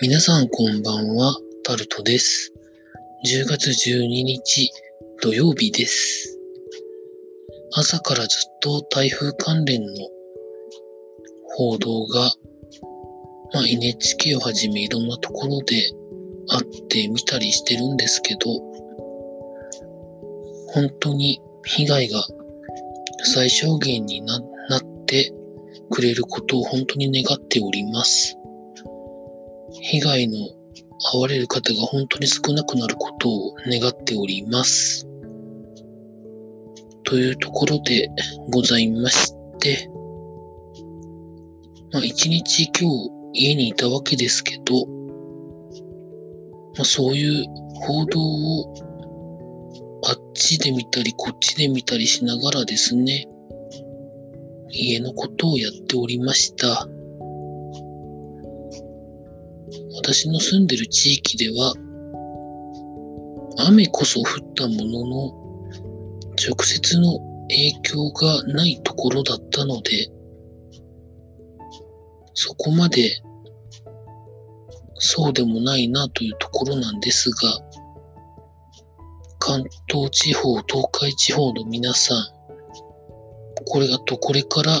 皆さんこんばんは、タルトです。10月12日土曜日です。朝からずっと台風関連の報道が、まあ、NHK をはじめいろんなところであって見たりしてるんですけど、本当に被害が最小限にななってくれることを本当に願っております。被害の遭われる方が本当に少なくなることを願っております。というところでございまして、まあ一日今日家にいたわけですけど、まあそういう報道をあっちで見たりこっちで見たりしながらですね、家のことをやっておりました。私の住んでる地域では、雨こそ降ったものの、直接の影響がないところだったので、そこまでそうでもないなというところなんですが、関東地方、東海地方の皆さん、これあとこれから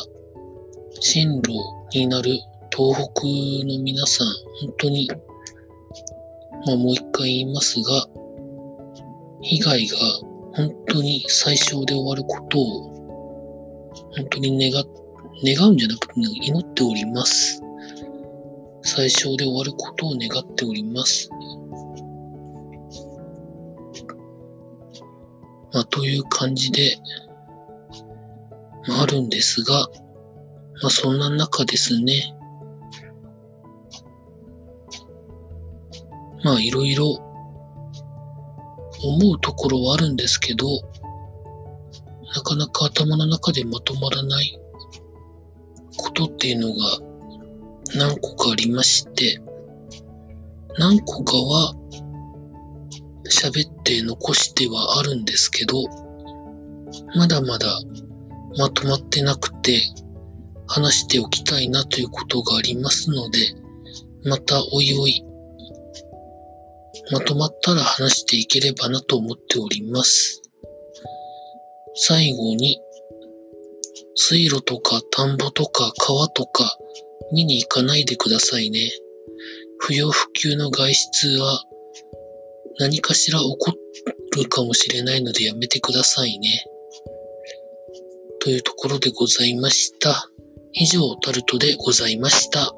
進路になる東北の皆さん、本当に、まあもう一回言いますが、被害が本当に最小で終わることを、本当に願、願うんじゃなくて祈っております。最小で終わることを願っております。まあという感じで、まああるんですが、まあそんな中ですね、まあいろいろ思うところはあるんですけど、なかなか頭の中でまとまらないことっていうのが何個かありまして、何個かは喋って残してはあるんですけど、まだまだまとまってなくて話しておきたいなということがありますので、またおいおいまとまったら話していければなと思っております。最後に、水路とか田んぼとか川とか見に行かないでくださいね。不要不急の外出は何かしら起こるかもしれないのでやめてくださいね。というところでございました。以上、タルトでございました。